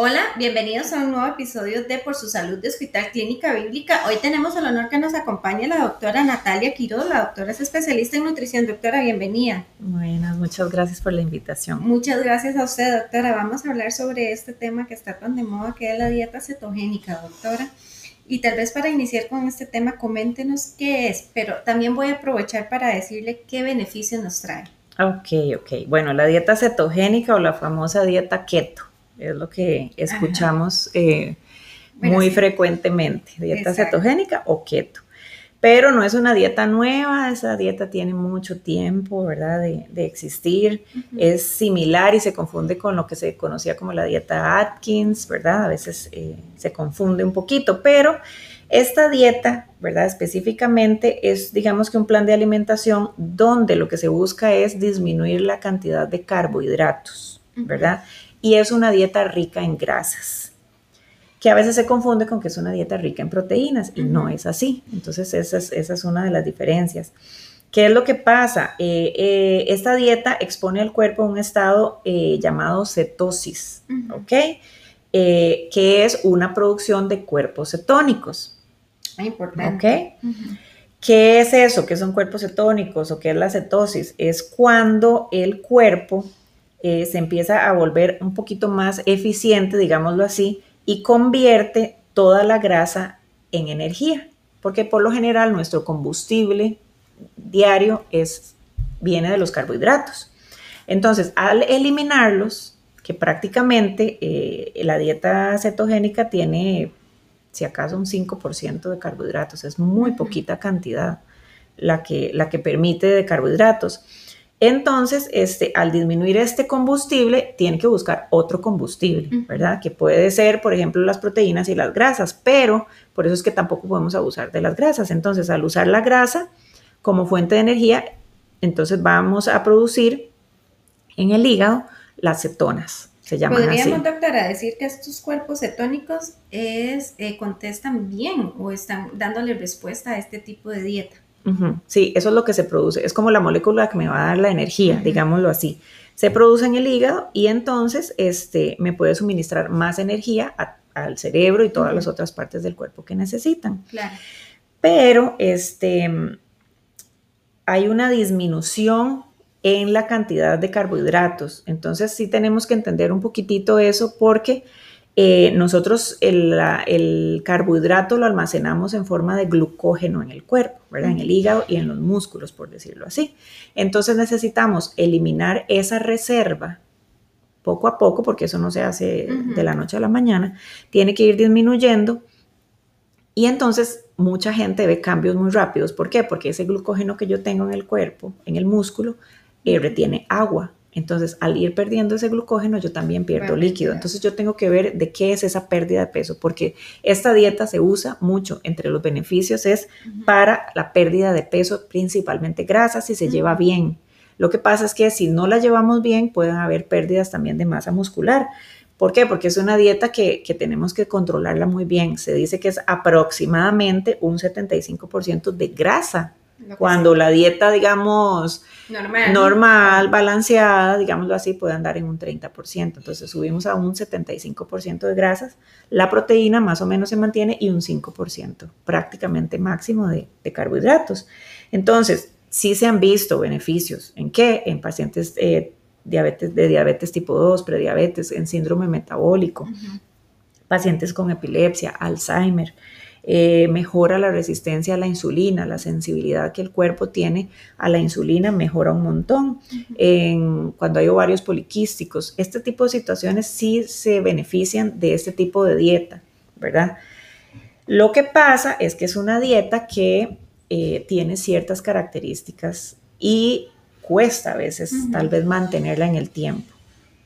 Hola, bienvenidos a un nuevo episodio de Por su Salud de Hospital Clínica Bíblica. Hoy tenemos el honor que nos acompañe la doctora Natalia Quiroz. La doctora es especialista en nutrición. Doctora, bienvenida. Buenas, muchas gracias por la invitación. Muchas gracias a usted, doctora. Vamos a hablar sobre este tema que está tan de moda, que es la dieta cetogénica, doctora. Y tal vez para iniciar con este tema, coméntenos qué es, pero también voy a aprovechar para decirle qué beneficios nos trae. Ok, ok. Bueno, la dieta cetogénica o la famosa dieta keto es lo que escuchamos eh, muy frecuentemente, dieta cetogénica o keto. Pero no es una dieta nueva, esa dieta tiene mucho tiempo, ¿verdad?, de, existir. Es similar y se confunde con lo que se conocía como la dieta Atkins, ¿verdad? A veces eh, se confunde un poquito, pero esta dieta, ¿verdad? Específicamente es, digamos que un plan de alimentación donde lo que se busca es disminuir la cantidad de carbohidratos, ¿verdad? Y es una dieta rica en grasas, que a veces se confunde con que es una dieta rica en proteínas y no es así. Entonces esa es, una de las diferencias. ¿Qué es lo que pasa? Eh, eh, esta dieta expone al cuerpo a un estado eh, llamado cetosis, ¿ok? que es una producción de cuerpos cetónicos. Importante. ¿Ok? ¿Qué es eso? ¿Qué son cuerpos cetónicos o qué es la cetosis? Es cuando el cuerpo eh, se empieza a volver un poquito más eficiente, digámoslo así, y convierte toda la grasa en energía, porque por lo general nuestro combustible diario es, viene de los carbohidratos. Entonces, al eliminarlos, que prácticamente eh, la dieta cetogénica tiene, si acaso, un 5% de carbohidratos, es muy poquita cantidad la que, la que permite de carbohidratos. Entonces, este, al disminuir este combustible, tiene que buscar otro combustible, ¿verdad? Que puede ser, por ejemplo, las proteínas y las grasas, pero por eso es que tampoco podemos abusar de las grasas. Entonces, al usar la grasa como fuente de energía, entonces vamos a producir en el hígado las cetonas. Se llaman ¿Podríamos, doctora, decir que estos cuerpos cetónicos es, eh, contestan bien o están dándole respuesta a este tipo de dieta? Sí, eso es lo que se produce. Es como la molécula que me va a dar la energía, digámoslo así. Se produce en el hígado y entonces este, me puede suministrar más energía al cerebro y todas las otras partes del cuerpo que necesitan. Claro. Pero este, hay una disminución en la cantidad de carbohidratos. Entonces sí tenemos que entender un poquitito eso porque eh, nosotros el, carbohidrato lo almacenamos en forma de glucógeno en el cuerpo, ¿verdad? En el hígado y en los músculos, por decirlo así. Entonces necesitamos eliminar esa reserva poco a poco, porque eso no se hace de la noche a la mañana, tiene que ir disminuyendo. Y entonces mucha gente ve cambios muy rápidos. ¿Por qué? Porque ese glucógeno que yo tengo en el cuerpo, en el músculo, eh, retiene agua. Entonces, al ir perdiendo ese glucógeno, yo también pierdo líquido. Entonces, yo tengo que ver de qué es esa pérdida de peso, porque esta dieta se usa mucho. Entre los beneficios es para la pérdida de peso, principalmente grasa, si se lleva bien. Lo que pasa es que si no la llevamos bien, pueden haber pérdidas también de masa muscular. ¿Por qué? Porque es una dieta que, que tenemos que controlarla muy bien. Se dice que es aproximadamente un 75% de grasa cuando la dieta, digamos, normal. balanceada, digámoslo así, puede andar en un 30%. Entonces subimos a un 75% de grasas. La proteína más o menos se mantiene y un 5% prácticamente máximo de, carbohidratos. Entonces, sí se han visto beneficios. ¿En qué? En pacientes eh, diabetes, de diabetes tipo 2, prediabetes, en síndrome metabólico, pacientes con epilepsia, Alzheimer. Eh, mejora la resistencia a la insulina, la sensibilidad que el cuerpo tiene a la insulina mejora un montón. cuando hay ovarios poliquísticos, este tipo de situaciones sí se benefician de este tipo de dieta, ¿verdad? Lo que pasa es que es una dieta que eh, tiene ciertas características y cuesta a veces tal vez mantenerla en el tiempo.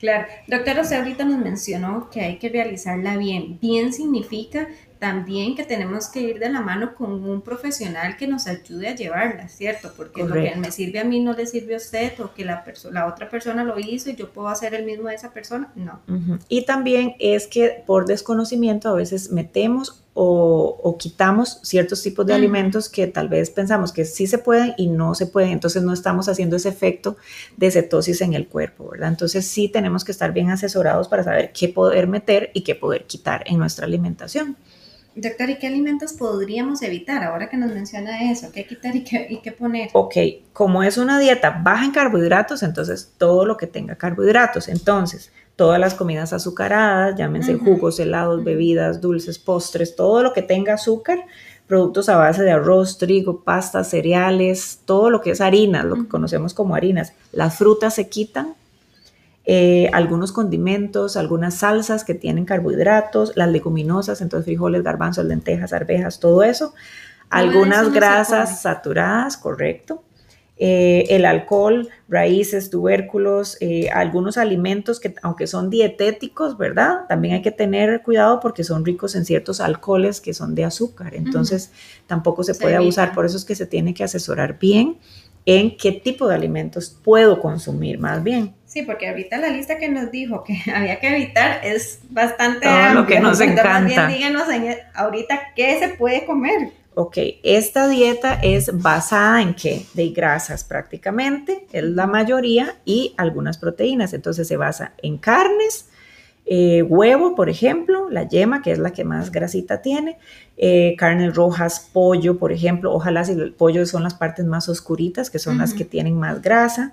Claro, doctora, usted ahorita nos mencionó que hay que realizarla bien. Bien significa también que tenemos que ir de la mano con un profesional que nos ayude a llevarla, ¿cierto? Porque lo que me sirve a mí no le sirve a usted o que la, la otra persona lo hizo y yo puedo hacer el mismo de esa persona, no. Y también es que por desconocimiento a veces metemos o, quitamos ciertos tipos de alimentos que tal vez pensamos que sí se pueden y no se pueden, entonces no estamos haciendo ese efecto de cetosis en el cuerpo, ¿verdad? Entonces sí tenemos que estar bien asesorados para saber qué poder meter y qué poder quitar en nuestra alimentación. Doctor, ¿y qué alimentos podríamos evitar ahora que nos menciona eso? ¿Qué quitar y qué, y qué, poner? Ok, como es una dieta baja en carbohidratos, entonces todo lo que tenga carbohidratos. Entonces, todas las comidas azucaradas, llámense jugos, helados, bebidas, dulces, postres, todo lo que tenga azúcar, productos a base de arroz, trigo, pasta, cereales, todo lo que es harina, lo que conocemos como harinas. Las frutas se quitan, eh, algunos condimentos, algunas salsas que tienen carbohidratos, las leguminosas, entonces frijoles, garbanzos, lentejas, arvejas, todo eso. Algunas grasas saturadas, correcto. Eh, el alcohol, raíces, tubérculos, eh, algunos alimentos que aunque son dietéticos, ¿verdad? También hay que tener cuidado porque son ricos en ciertos alcoholes que son de azúcar, entonces tampoco se, puede abusar, por eso es que se tiene que asesorar bien en qué tipo de alimentos puedo consumir más bien. Sí, porque ahorita la lista que nos dijo que había que evitar es bastante Todo lo que nos encanta. díganos ahorita qué se puede comer ok, esta dieta es basada en qué? De grasas prácticamente, es la mayoría, y algunas proteínas. Entonces se basa en carnes, eh, huevo, por ejemplo, la yema, que es la que más grasita tiene, eh, carnes rojas, pollo, por ejemplo, ojalá si el pollo son las partes más oscuritas, que son las que tienen más grasa.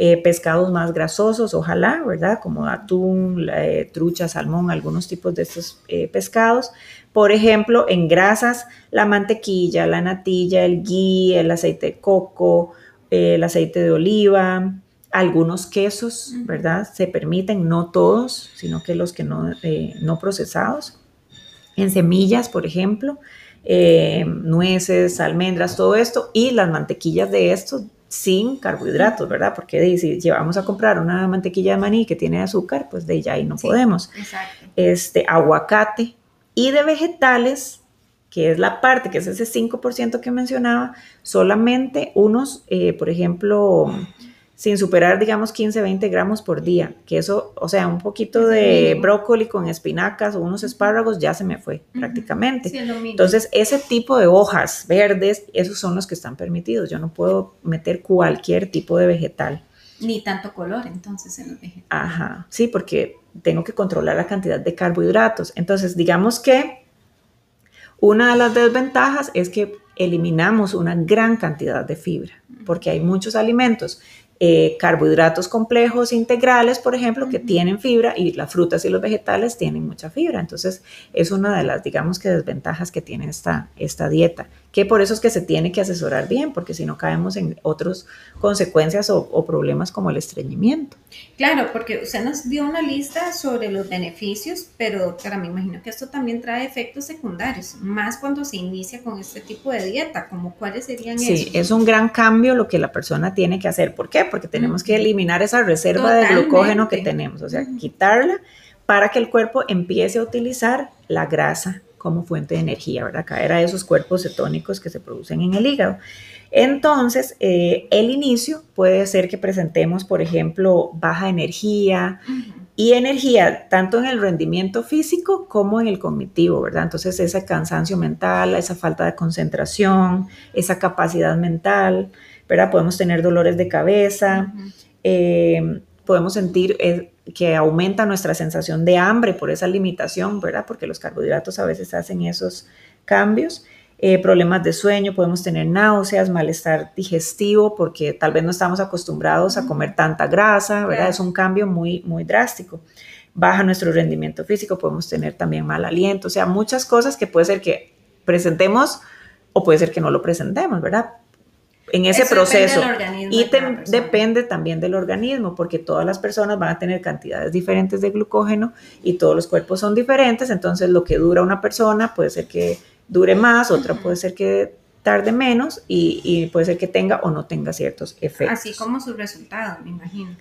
Eh, pescados más grasosos, ojalá, ¿verdad? Como atún, trucha, salmón, algunos tipos de estos pescados. Por ejemplo, en grasas, la mantequilla, la natilla, el ghee, el aceite de coco, el aceite de oliva, algunos quesos, ¿verdad? Se permiten, no todos, sino que los que no, eh, no procesados. En semillas, por ejemplo, eh, nueces, almendras, todo esto, y las mantequillas de estos sin carbohidratos, ¿verdad? Porque si llevamos a comprar una mantequilla de maní que tiene azúcar, pues de ya ahí no podemos. Exacto. Este, aguacate, y de vegetales, que es la parte, que es ese 5% que mencionaba, solamente unos, eh, por ejemplo, sin superar, digamos, 15, 20 gramos por día, que eso, o sea, un poquito de brócoli con espinacas o unos espárragos ya se me fue prácticamente. Entonces, ese tipo de hojas verdes, esos son los que están permitidos. Yo no puedo meter cualquier tipo de vegetal. Ni tanto color, entonces, en los vegetales. Ajá, sí, porque tengo que controlar la cantidad de carbohidratos. Entonces, digamos que una de las desventajas es que eliminamos una gran cantidad de fibra, porque hay muchos alimentos eh, carbohidratos complejos integrales, por ejemplo, que tienen fibra y las frutas y los vegetales tienen mucha fibra. Entonces, es una de las, digamos que, desventajas que tiene esta, esta dieta, que por eso es que se tiene que asesorar bien, porque si no caemos en otras consecuencias o, problemas como el estreñimiento. Claro, porque usted nos dio una lista sobre los beneficios, pero doctora, me imagino que esto también trae efectos secundarios, más cuando se inicia con este tipo de dieta, como cuáles serían esos. Sí, es un gran cambio lo que la persona tiene que hacer. ¿Por qué? porque tenemos que eliminar esa reserva de glucógeno que tenemos, o sea, quitarla para que el cuerpo empiece a utilizar la grasa como fuente de energía, ¿verdad? Caer a esos cuerpos cetónicos que se producen en el hígado. Entonces, eh, el inicio puede ser que presentemos, por ejemplo, baja energía y energía tanto en el rendimiento físico como en el cognitivo, ¿verdad? Entonces, ese cansancio mental, esa falta de concentración, esa capacidad mental, ¿verdad? Podemos tener dolores de cabeza, eh, podemos sentir eh, que aumenta nuestra sensación de hambre por esa limitación, ¿verdad? Porque los carbohidratos a veces hacen esos cambios. Eh, problemas de sueño, podemos tener náuseas, malestar digestivo, porque tal vez no estamos acostumbrados a comer tanta grasa, ¿verdad? Es un cambio muy, muy drástico. Baja nuestro rendimiento físico, podemos tener también mal aliento, o sea, muchas cosas que puede ser que presentemos o puede ser que no lo presentemos, ¿verdad? En ese proceso. y depende también del organismo, porque todas las personas van a tener cantidades diferentes de glucógeno y todos los cuerpos son diferentes, entonces lo que dura una persona puede ser que dure más, otra puede ser que tarde menos y, y, puede ser que tenga o no tenga ciertos efectos. Así como sus resultados, me imagino.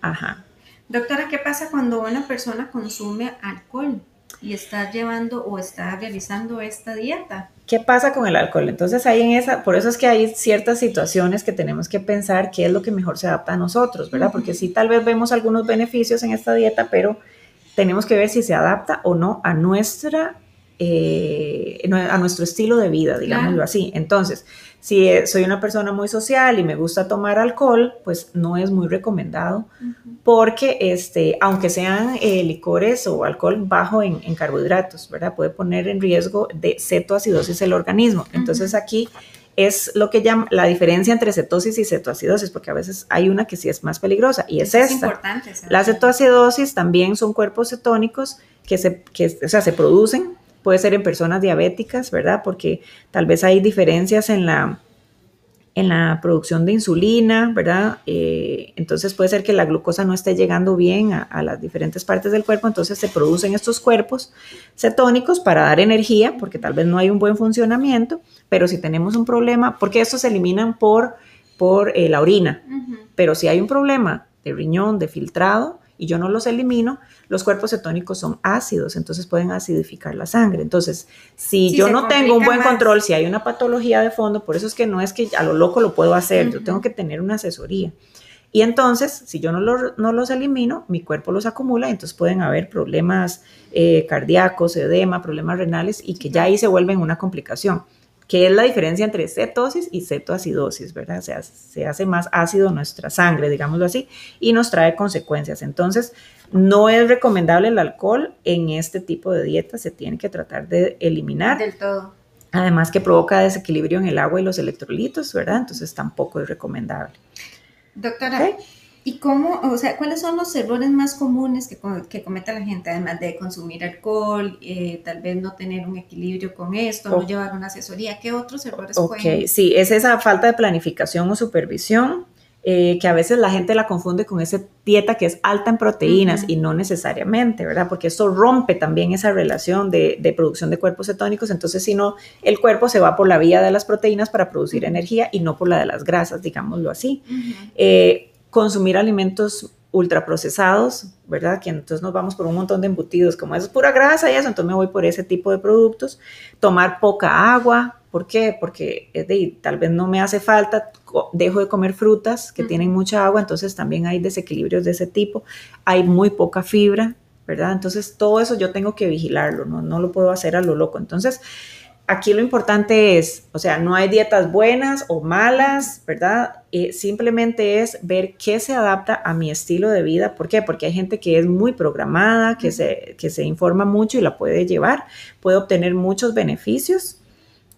Ajá. Doctora, ¿qué pasa cuando una persona consume alcohol? Y está llevando o está realizando esta dieta. ¿Qué pasa con el alcohol? Entonces ahí en esa, por eso es que hay ciertas situaciones que tenemos que pensar qué es lo que mejor se adapta a nosotros, ¿verdad? Porque sí tal vez vemos algunos beneficios en esta dieta, pero tenemos que ver si se adapta o no a nuestra eh, a nuestro estilo de vida, digámoslo así. Entonces, si eh, soy una persona muy social y me gusta tomar alcohol, pues no es muy recomendado porque este, aunque sean eh, licores o alcohol bajo en, carbohidratos, ¿verdad? Puede poner en riesgo de cetoacidosis el organismo. Entonces aquí es lo que llama la diferencia entre cetosis y cetoacidosis, porque a veces hay una que sí es más peligrosa y es esta. Es importante, la cetoacidosis también son cuerpos cetónicos que se, que, o sea, se producen puede ser en personas diabéticas, ¿verdad? Porque tal vez hay diferencias en la, en la producción de insulina, ¿verdad? Eh, entonces puede ser que la glucosa no esté llegando bien a, las diferentes partes del cuerpo, entonces se producen estos cuerpos cetónicos para dar energía, porque tal vez no hay un buen funcionamiento, pero si tenemos un problema, porque estos se eliminan por, por eh, la orina, pero si hay un problema de riñón, de filtrado, y yo no los elimino, los cuerpos cetónicos son ácidos, entonces pueden acidificar la sangre. Entonces, si yo no tengo un buen control, si hay una patología de fondo, por eso es que no es que a lo loco lo puedo hacer, yo tengo que tener una asesoría. Y entonces, si yo no, no, los elimino, mi cuerpo los acumula y entonces pueden haber problemas eh, cardíacos, edema, problemas renales y que ya ahí se vuelven una complicación que es la diferencia entre cetosis y cetoacidosis, ¿verdad? O sea, se hace más ácido nuestra sangre, digámoslo así, y nos trae consecuencias. Entonces, no es recomendable el alcohol en este tipo de dieta, se tiene que tratar de eliminar. Del todo. Además que provoca desequilibrio en el agua y los electrolitos, ¿verdad? Entonces tampoco es recomendable. Doctora, ¿Y cómo, o sea, cuáles son los errores más comunes que, que comete la gente, además de consumir alcohol, eh, tal vez no tener un equilibrio con esto, no llevar una asesoría? ¿Qué otros errores okay. pueden? sí, es esa falta de planificación o supervisión, eh, que a veces la gente la confunde con esa dieta que es alta en proteínas y no necesariamente, ¿verdad? Porque eso rompe también esa relación de, de, producción de cuerpos cetónicos, entonces si no, el cuerpo se va por la vía de las proteínas para producir energía y no por la de las grasas, digámoslo así consumir alimentos ultraprocesados, ¿verdad? Que entonces nos vamos por un montón de embutidos, como eso es pura grasa y eso, entonces me voy por ese tipo de productos. Tomar poca agua, ¿por qué? Porque es de, tal vez no me hace falta, dejo de comer frutas que tienen mucha agua, entonces también hay desequilibrios de ese tipo. Hay muy poca fibra, ¿verdad? Entonces todo eso yo tengo que vigilarlo, no, no lo puedo hacer a lo loco. Entonces, aquí lo importante es, o sea, no hay dietas buenas o malas, ¿verdad? Eh, simplemente es ver qué se adapta a mi estilo de vida. ¿Por qué? Porque hay gente que es muy programada, que se, que se informa mucho y la puede llevar, puede obtener muchos beneficios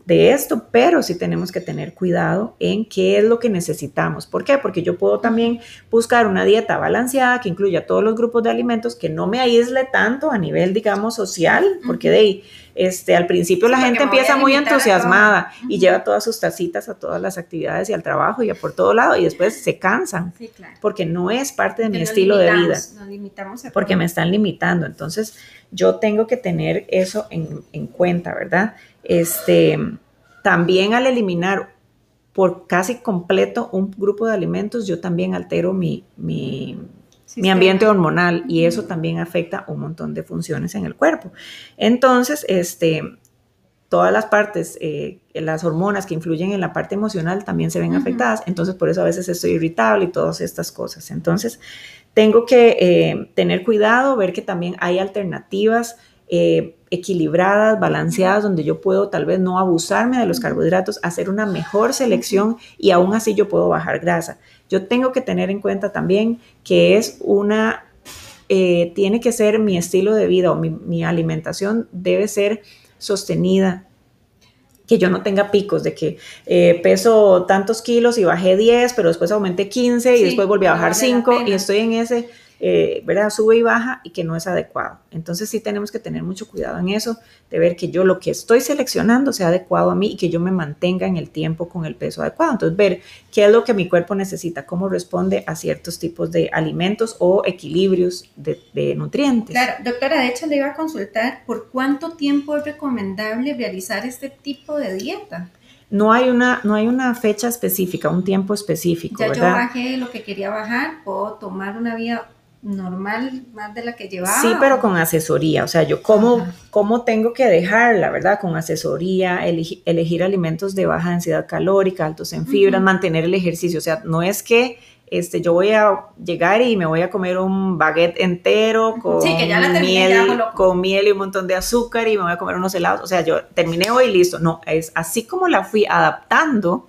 de esto, pero sí tenemos que tener cuidado en qué es lo que necesitamos. ¿Por qué? Porque yo puedo también buscar una dieta balanceada que incluya todos los grupos de alimentos, que no me aísle tanto a nivel, digamos, social, porque de ahí, este, al principio la gente empieza muy entusiasmada y lleva todas sus tacitas a todas las actividades y al trabajo y a por todo lado y después se cansan, porque no es parte de mi estilo de vida, porque me están limitando. Entonces, yo tengo que tener eso en, en cuenta, ¿verdad? Este, también al eliminar por casi completo un grupo de alimentos, yo también altero mi, mi, ambiente hormonal y eso también afecta un montón de funciones en el cuerpo. Entonces, este, todas las partes, eh, las hormonas que influyen en la parte emocional también se ven afectadas, entonces por eso a veces estoy irritable y todas estas cosas. Entonces, tengo que eh, tener cuidado, ver que también hay alternativas eh, equilibradas, balanceadas, donde yo puedo tal vez no abusarme de los carbohidratos, hacer una mejor selección y aún así yo puedo bajar grasa. Yo tengo que tener en cuenta también que es una, eh, tiene que ser mi estilo de vida o mi, alimentación debe ser sostenida, que yo no tenga picos de que eh, peso tantos kilos y bajé 10, pero después aumenté 15 y después volví a bajar 5 y estoy en ese eh, ¿verdad? Sube y baja y que no es adecuado. Entonces sí tenemos que tener mucho cuidado en eso, de ver que yo lo que estoy seleccionando sea adecuado a mí y que yo me mantenga en el tiempo con el peso adecuado. Entonces ver qué es lo que mi cuerpo necesita, cómo responde a ciertos tipos de alimentos o equilibrios de, de nutrientes. Claro, doctora, de hecho le iba a consultar por cuánto tiempo es recomendable realizar este tipo de dieta. No hay, una, no hay una fecha específica, un tiempo específico. Ya yo bajé lo que quería bajar, puedo tomar una vida normal más de la que llevaba. Sí, pero con asesoría, o sea, yo cómo, cómo tengo que dejarla, ¿verdad? Con asesoría, elegir, alimentos de baja densidad calórica, altos en fibras, mantener el ejercicio, o sea, no es que este, yo voy a llegar y me voy a comer un baguette entero con, miel, con miel y un montón de azúcar y me voy a comer unos helados. O sea, yo terminé hoy y listo. No, es así como la fui adaptando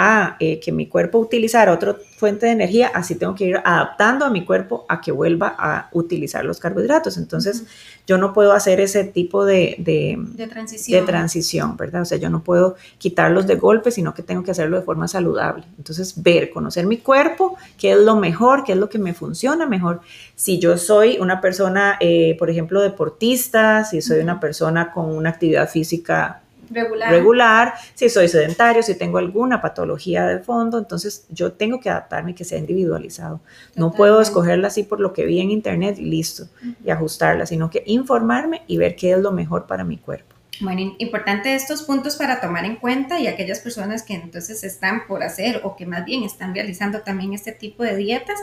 a eh, que mi cuerpo utilizara otra fuente de energía, así tengo que ir adaptando a mi cuerpo a que vuelva a utilizar los carbohidratos. Entonces, yo no puedo hacer ese tipo de, de, transición. de, transición. ¿verdad? O sea, yo no puedo quitarlos de golpe, sino que tengo que hacerlo de forma saludable. Entonces, ver, conocer mi cuerpo, qué es lo mejor, qué es lo que me funciona mejor. Si yo soy una persona, eh, por ejemplo, deportista, si soy una persona con una actividad física regular. si soy sedentario, si tengo alguna patología de fondo, entonces yo tengo que adaptarme que sea individualizado. No puedo escogerla así por lo que vi en internet y listo, y ajustarla, sino que informarme y ver qué es lo mejor para mi cuerpo. Bueno, importante estos puntos para tomar en cuenta y aquellas personas que entonces están por hacer o que más bien están realizando también este tipo de dietas,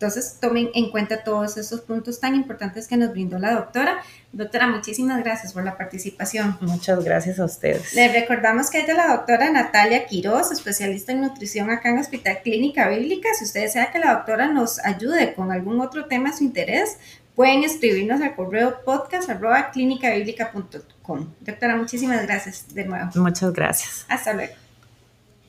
entonces tomen en cuenta todos esos puntos tan importantes que nos brindó la doctora. Doctora, muchísimas gracias por la participación. Muchas gracias a ustedes. Le recordamos que es de la doctora Natalia Quiroz, especialista en nutrición acá en Hospital Clínica Bíblica. Si usted desea que la doctora nos ayude con algún otro tema de su interés, pueden escribirnos al correo podcast Doctora, muchísimas gracias de nuevo. Muchas gracias. Hasta luego.